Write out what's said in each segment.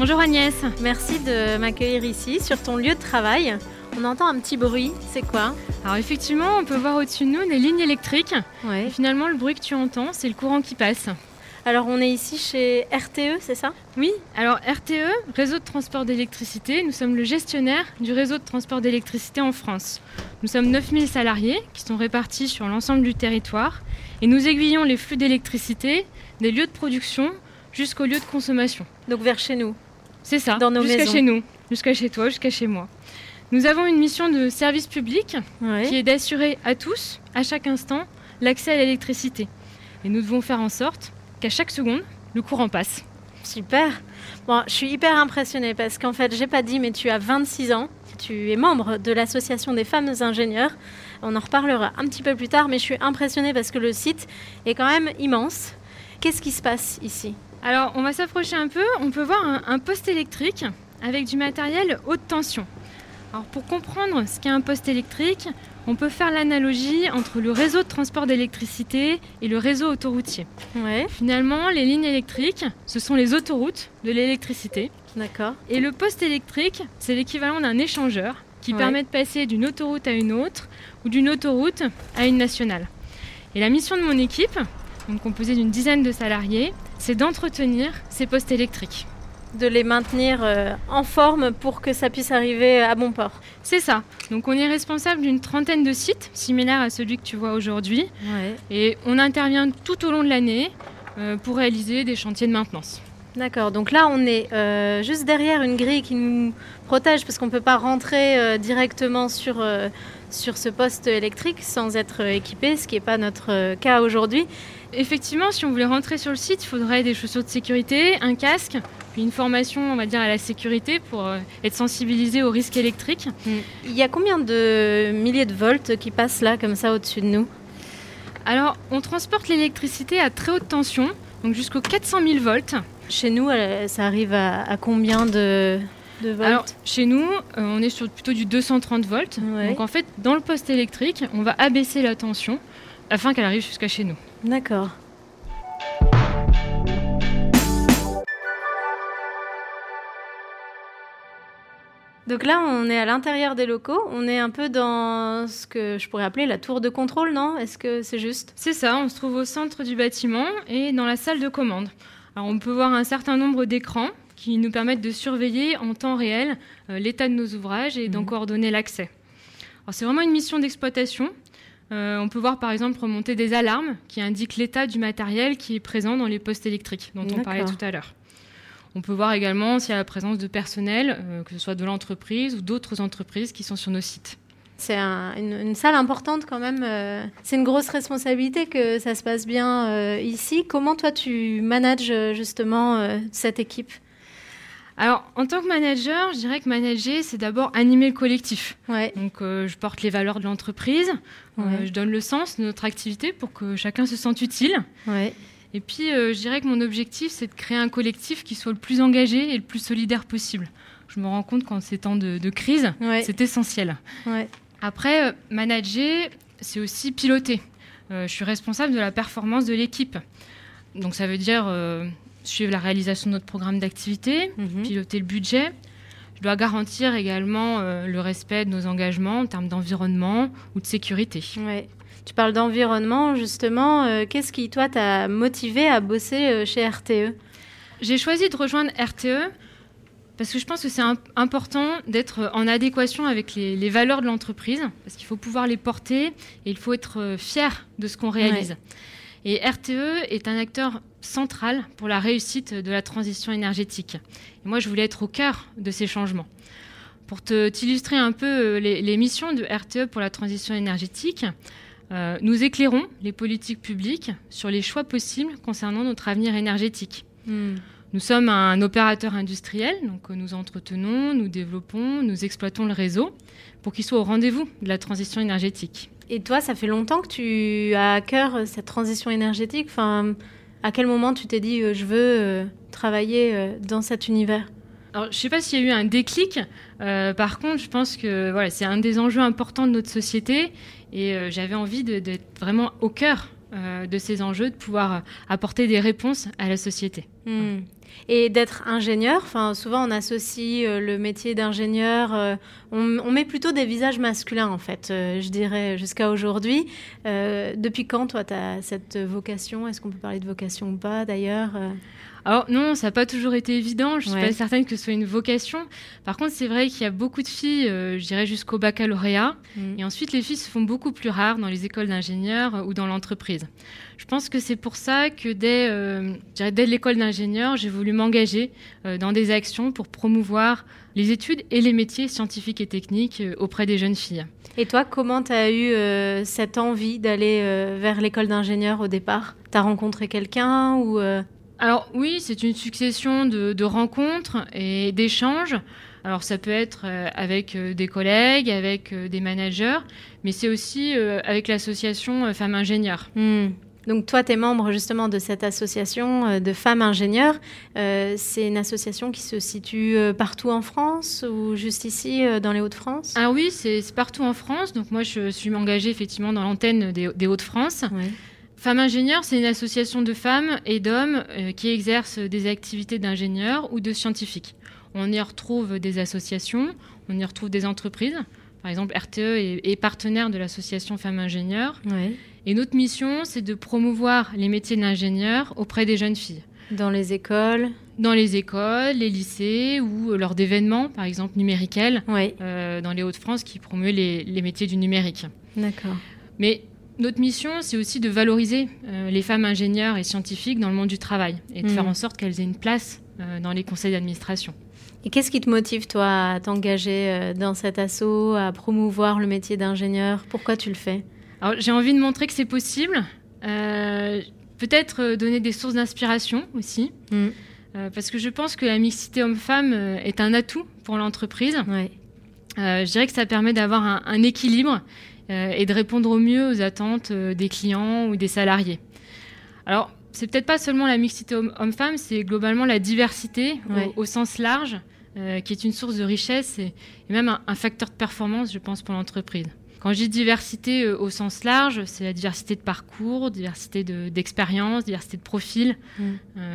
Bonjour Agnès. Merci de m'accueillir ici sur ton lieu de travail. On entend un petit bruit, c'est quoi? Alors effectivement, on peut voir au-dessus de nous des lignes électriques. Ouais. Et finalement, le bruit que tu entends, c'est le courant qui passe. Alors on est ici chez RTE, c'est ça? Oui, alors RTE, Réseau de transport d'électricité, nous sommes le gestionnaire du réseau de transport d'électricité en France. Nous sommes 9000 salariés qui sont répartis sur l'ensemble du territoire et nous aiguillons les flux d'électricité des lieux de production jusqu'aux lieux de consommation. Donc vers chez nous. C'est ça, Dans nos jusqu'à chez nous, jusqu'à chez toi, jusqu'à chez moi. Nous avons une mission de service public Ouais. qui est d'assurer à tous, à chaque instant, l'accès à l'électricité. Et nous devons faire en sorte qu'à chaque seconde, le courant passe. Super. Bon, je suis hyper impressionnée parce qu'en fait, j'ai pas dit, mais tu as 26 ans. Tu es membre de l'association des femmes ingénieurs. On en reparlera un petit peu plus tard, mais je suis impressionnée parce que le site est quand même immense. Qu'est-ce qui se passe ici? Alors, on va s'approcher un peu. On peut voir un, un poste électrique avec du matériel haute tension. Alors, pour comprendre ce qu'est un poste électrique, on peut faire l'analogie entre le réseau de transport d'électricité et le réseau autoroutier. Ouais, Finalement, les lignes électriques, ce sont les autoroutes de l'électricité. d'accord. Et le poste électrique, c'est l'équivalent d'un échangeur qui Ouais. permet de passer d'une autoroute à une autre ou d'une autoroute à une nationale. Et la mission de mon équipe, donc composée d'une dizaine de salariés, c'est d'entretenir ces postes électriques. De les maintenir euh, en forme pour que ça puisse arriver à bon port. C'est ça. Donc on est responsable d'une trentaine de sites similaires à celui que tu vois aujourd'hui Ouais. et on intervient tout au long de l'année euh, pour réaliser des chantiers de maintenance. D'accord, donc là on est euh, juste derrière une grille qui nous protège parce qu'on ne peut pas rentrer euh, directement sur, euh, sur ce poste électrique sans être euh, équipé, ce qui n'est pas notre euh, cas aujourd'hui. Effectivement, si on voulait rentrer sur le site, il faudrait des chaussures de sécurité, un casque, puis une formation, on va dire, à la sécurité pour euh, être sensibilisé aux risques électriques. Il y a combien de milliers de volts qui passent là comme ça au-dessus de nous? Alors, on transporte l'électricité à très haute tension, donc jusqu'aux 400 000 volts. Chez nous, ça arrive à, à combien de, de volts Alors, chez nous, euh, on est sur plutôt du 230 volts. Ouais. Donc, en fait, dans le poste électrique, on va abaisser la tension afin qu'elle arrive jusqu'à chez nous. D'accord. Donc là, on est à l'intérieur des locaux. On est un peu dans ce que je pourrais appeler la tour de contrôle, non? Est-ce que c'est juste? C'est ça, on se trouve au centre du bâtiment et dans la salle de commande. Alors on peut voir un certain nombre d'écrans qui nous permettent de surveiller en temps réel euh, l'état de nos ouvrages et d'en Mhm. coordonner l'accès. C'est vraiment une mission d'exploitation. Euh, on peut voir par exemple remonter des alarmes qui indiquent l'état du matériel qui est présent dans les postes électriques dont on parlait tout à l'heure. On peut voir également s'il y a la présence de personnel, euh, que ce soit de l'entreprise ou d'autres entreprises qui sont sur nos sites. C'est un- une, une salle importante quand même. euh, C'est une grosse responsabilité que ça se passe bien ici. Comment toi tu manages justement cette équipe? Alors, en tant que manager, je dirais que manager, c'est d'abord animer le collectif. Ouais. Donc, euh, je porte les valeurs de l'entreprise, euh, je donne le sens de notre activité pour que chacun se sente utile. Ouais. Et puis, euh, je dirais que mon objectif, c'est de créer un collectif qui soit le plus engagé et le plus solidaire possible. Je me rends compte qu'en ces temps de, de crise, c'est essentiel. Après, manager, c'est aussi piloter. Je suis responsable de la performance de l'équipe. Donc, ça veut dire suivre la réalisation de notre programme d'activité, Mhm. piloter le budget. Je dois garantir également euh, le respect de nos engagements en termes d'environnement ou de sécurité. Ouais. Tu parles d'environnement, justement. euh, Qu'est-ce qui, toi, t'a motivé à bosser euh, chez RTE J'ai choisi de rejoindre RTE parce que je pense que c'est im- important d'être en adéquation avec les, les valeurs de l'entreprise, parce qu'il faut pouvoir les porter et il faut être fier de ce qu'on réalise. Et RTE est un acteur central pour la réussite de la transition énergétique. Et moi, je voulais être au cœur de ces changements. Pour t'illustrer un peu euh, les, les missions de RTE pour la transition énergétique, euh, nous éclairons les politiques publiques sur les choix possibles concernant notre avenir énergétique. Hmm. Nous sommes un opérateur industriel, donc nous entretenons, nous développons, nous exploitons le réseau pour qu'il soit au rendez-vous de la transition énergétique. Et toi, ça fait longtemps que tu as à cœur cette transition énergétique? Enfin, À quel moment tu t'es dit, je veux travailler dans cet univers? Alors, je ne sais pas s'il y a eu un déclic. Euh, par contre, je pense que voilà, c'est un des enjeux importants de notre société et euh, j'avais envie d'être vraiment au cœur euh, de ces enjeux, de pouvoir apporter des réponses à la société. Hmm. Et d'être ingénieur, enfin, souvent on associe le métier d'ingénieur, on, on, met plutôt des visages masculins en fait, je dirais, jusqu'à aujourd'hui. depuis quand toi tu as cette vocation? Est-ce qu'on peut parler de vocation ou pas d'ailleurs alors non, ça n'a pas toujours été évident. Je ne suis pas certaine que ce soit une vocation. Par contre, c'est vrai qu'il y a beaucoup de filles, euh, je dirais jusqu'au baccalauréat. Mm. Et ensuite, les filles se font beaucoup plus rares dans les écoles d'ingénieurs euh, ou dans l'entreprise. Je pense que c'est pour ça que dès, euh, dès l'école d'ingénieur, j'ai voulu m'engager dans des actions pour promouvoir les études et les métiers scientifiques et techniques auprès des jeunes filles. Et toi, comment tu as eu cette envie d'aller vers l'école d'ingénieur au départ? Tu as rencontré quelqu'un ou alors oui, c'est une succession de, rencontres et d'échanges. Alors ça peut être euh, avec euh, des collègues, avec euh, des managers, mais c'est aussi avec l'association Femmes Ingénieurs. Hmm. Donc toi, tu es membre justement de cette association de femmes ingénieurs. c'est une association qui se situe partout en France ou juste ici dans les Hauts-de-France? Ah oui, c'est partout en France. Donc moi, je suis engagée effectivement dans l'antenne des, des Hauts-de-France. Oui. Femmes ingénieurs, c'est une association de femmes et d'hommes euh, qui exercent des activités d'ingénieurs ou de scientifiques. On y retrouve des associations, on y retrouve des entreprises. Par exemple, RTE est, partenaire de l'association Femmes ingénieurs. Et notre mission, c'est de promouvoir les métiers d'ingénieur auprès des jeunes filles. Dans les écoles Dans les écoles, les lycées ou lors d'événements, par exemple numériquels, euh, dans les Hauts-de-France qui promeut les, les métiers du numérique. D'accord. Mais notre mission, c'est aussi de valoriser euh, les femmes ingénieurs et scientifiques dans le monde du travail et de faire mm. en sorte qu'elles aient une place euh, dans les conseils d'administration. Et qu'est-ce qui te motive, toi, à t'engager euh, dans cet assaut, à promouvoir le métier d'ingénieur? Pourquoi tu le fais? J'ai envie de montrer que c'est possible. Peut-être donner des sources d'inspiration aussi. Mm. parce que je pense que la mixité homme-femme est un atout pour l'entreprise. je dirais que ça permet d'avoir un, un équilibre euh, et de répondre au mieux aux attentes euh, des clients ou des salariés. Alors, c'est peut-être pas seulement la mixité homme-femme, c'est globalement la diversité au, sens large, euh, qui est une source de richesse et, même un, facteur de performance, je pense, pour l'entreprise. Quand je dis diversité au sens large, c'est la diversité de parcours, diversité d'expérience, diversité de profil. Mm.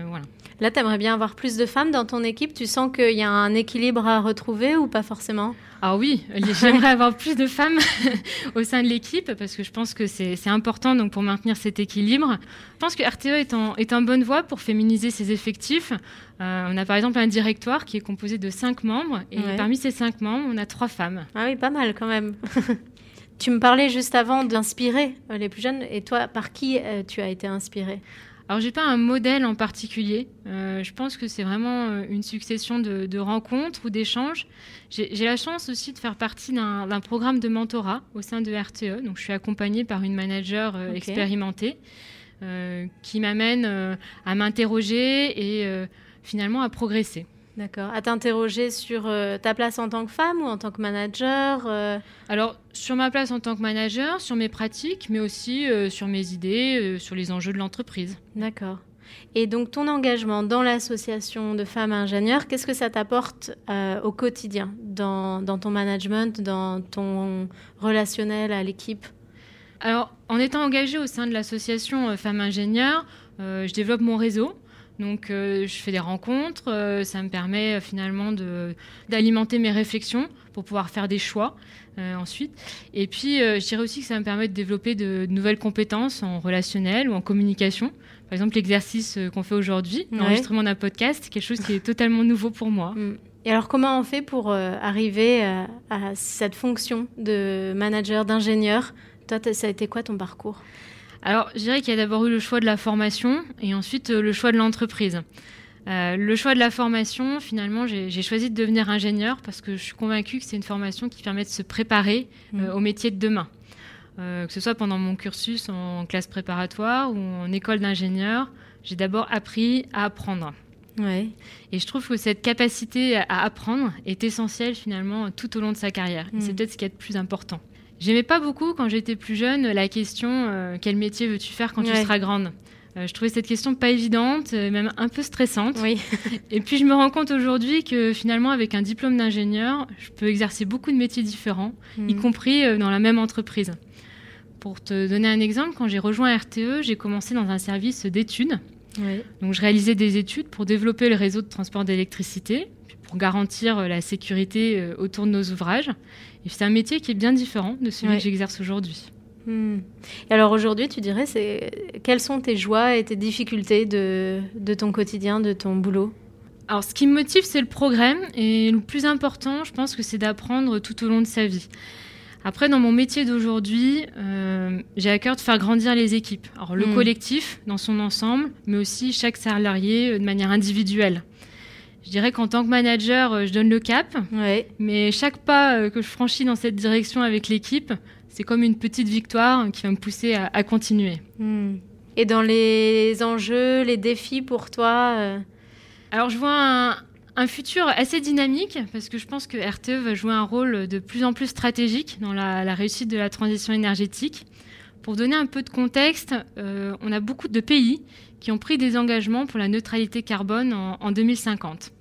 voilà. Là, tu aimerais bien avoir plus de femmes dans ton équipe? Tu sens qu'il y a un équilibre à retrouver ou pas forcément? Ah oui, j'aimerais avoir plus de femmes au sein de l'équipe parce que je pense que c'est important donc, pour maintenir cet équilibre. Je pense que RTE est en, est en bonne voie pour féminiser ses effectifs. Euh, on a par exemple un directoire qui est composé de cinq membres et parmi ces cinq membres, on a trois femmes. Ah oui, pas mal quand même. tu me parlais juste avant d'inspirer euh, les plus jeunes et toi, par qui euh, tu as été inspirée? Alors, j'ai pas un modèle en particulier. Euh, je pense que c'est vraiment une succession de, rencontres ou d'échanges. J'ai la chance aussi de faire partie d'un programme de mentorat au sein de RTE. Donc, je suis accompagnée par une manager euh, expérimentée qui m'amène à m'interroger et finalement à progresser. D'accord. À t'interroger sur euh, ta place en tant que femme ou en tant que manager euh? Alors, sur ma place en tant que manager, sur mes pratiques, mais aussi euh, sur mes idées, sur les enjeux de l'entreprise. D'accord. Et donc, ton engagement dans l'association de femmes ingénieurs, qu'est-ce que ça t'apporte au quotidien, dans, dans, ton management, dans ton relationnel à l'équipe? Alors, en étant engagée au sein de l'association Femmes ingénieurs, je développe mon réseau. Donc euh, je fais des rencontres, euh, ça me permet euh, finalement d'alimenter mes réflexions pour pouvoir faire des choix ensuite. Et puis je dirais aussi que ça me permet de développer de, nouvelles compétences en relationnel ou en communication. Par exemple l'exercice qu'on fait aujourd'hui, l'enregistrement d'un podcast, quelque chose qui est totalement nouveau pour moi. Mm. Et alors comment on fait pour arriver à cette fonction de manager, d'ingénieur? Toi, ça a été quoi ton parcours? Alors, je dirais qu'il y a d'abord eu le choix de la formation et ensuite euh, le choix de l'entreprise. Euh, le choix de la formation, finalement, j'ai choisi de devenir ingénieur parce que je suis convaincue que c'est une formation qui permet de se préparer euh, mmh. au métier de demain. que ce soit pendant mon cursus en classe préparatoire ou en école d'ingénieur, j'ai d'abord appris à apprendre. Ouais. Et je trouve que cette capacité à apprendre est essentielle finalement tout au long de sa carrière. C'est mm. peut-être ce qui est le plus important. J'aimais pas beaucoup quand j'étais plus jeune la question euh, quel métier veux-tu faire quand tu seras grande? Euh, je trouvais cette question pas évidente, euh, même un peu stressante. Oui. et puis je me rends compte aujourd'hui que finalement, avec un diplôme d'ingénieur, je peux exercer beaucoup de métiers différents, y mm. compris dans la même entreprise. Pour te donner un exemple, quand j'ai rejoint RTE, j'ai commencé dans un service d'études. Donc je réalisais des études pour développer le réseau de transport d'électricité, pour garantir euh, la sécurité euh, autour de nos ouvrages. Et c'est un métier qui est bien différent de celui que j'exerce aujourd'hui. Hmm. Et alors aujourd'hui, tu dirais, c'est quelles sont tes joies et tes difficultés de, de ton quotidien, de ton boulot? Alors, ce qui me motive, c'est le progrès. Et le plus important, je pense que c'est d'apprendre tout au long de sa vie. Après, dans mon métier d'aujourd'hui, euh, j'ai à cœur de faire grandir les équipes. Alors, le hmm. collectif dans son ensemble, mais aussi chaque salarié euh, de manière individuelle. Je dirais qu'en tant que manager, euh, je donne le cap, mais chaque pas que je franchis dans cette direction avec l'équipe, c'est comme une petite victoire qui va me pousser à, continuer. Hmm. Et dans les enjeux, les défis pour toi Alors, je vois un, un futur assez dynamique, parce que je pense que RTE va jouer un rôle de plus en plus stratégique dans la, réussite de la transition énergétique. Pour donner un peu de contexte, euh, on a beaucoup de pays qui ont pris des engagements pour la neutralité carbone en, 2050.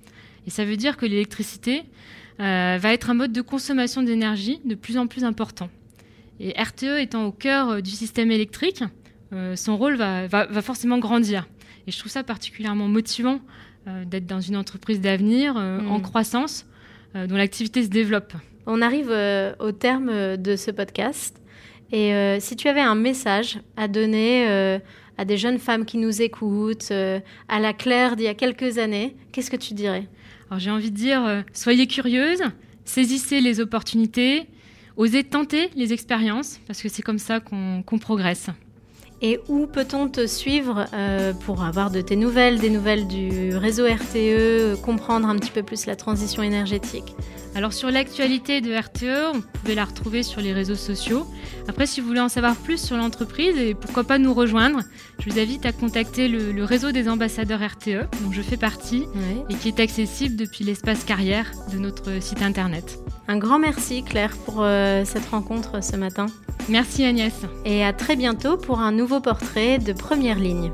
Et ça veut dire que l'électricité euh, va être un mode de consommation d'énergie de plus en plus important. Et RTE étant au cœur euh, du système électrique, son rôle va, va, forcément grandir. Et je trouve ça particulièrement motivant euh, d'être dans une entreprise d'avenir euh, en mm. croissance euh, dont l'activité se développe. On arrive au terme de ce podcast. Et si tu avais un message à donner à des jeunes femmes qui nous écoutent, à la Claire d'il y a quelques années, qu'est-ce que tu dirais? Alors j'ai envie de dire, soyez curieuse, saisissez les opportunités, osez tenter les expériences, parce que c'est comme ça qu'on progresse. Et où peut-on te suivre euh, pour avoir de tes nouvelles, des nouvelles du réseau RTE, comprendre un petit peu plus la transition énergétique? Alors sur l'actualité de RTE, on pouvait la retrouver sur les réseaux sociaux. Après, si vous voulez en savoir plus sur l'entreprise et pourquoi pas nous rejoindre, je vous invite à contacter le, réseau des ambassadeurs RTE, dont je fais partie, et qui est accessible depuis l'espace carrière de notre site internet. Un grand merci Claire pour euh, cette rencontre ce matin. Merci Agnès. Et à très bientôt pour un nouveau portrait de première ligne.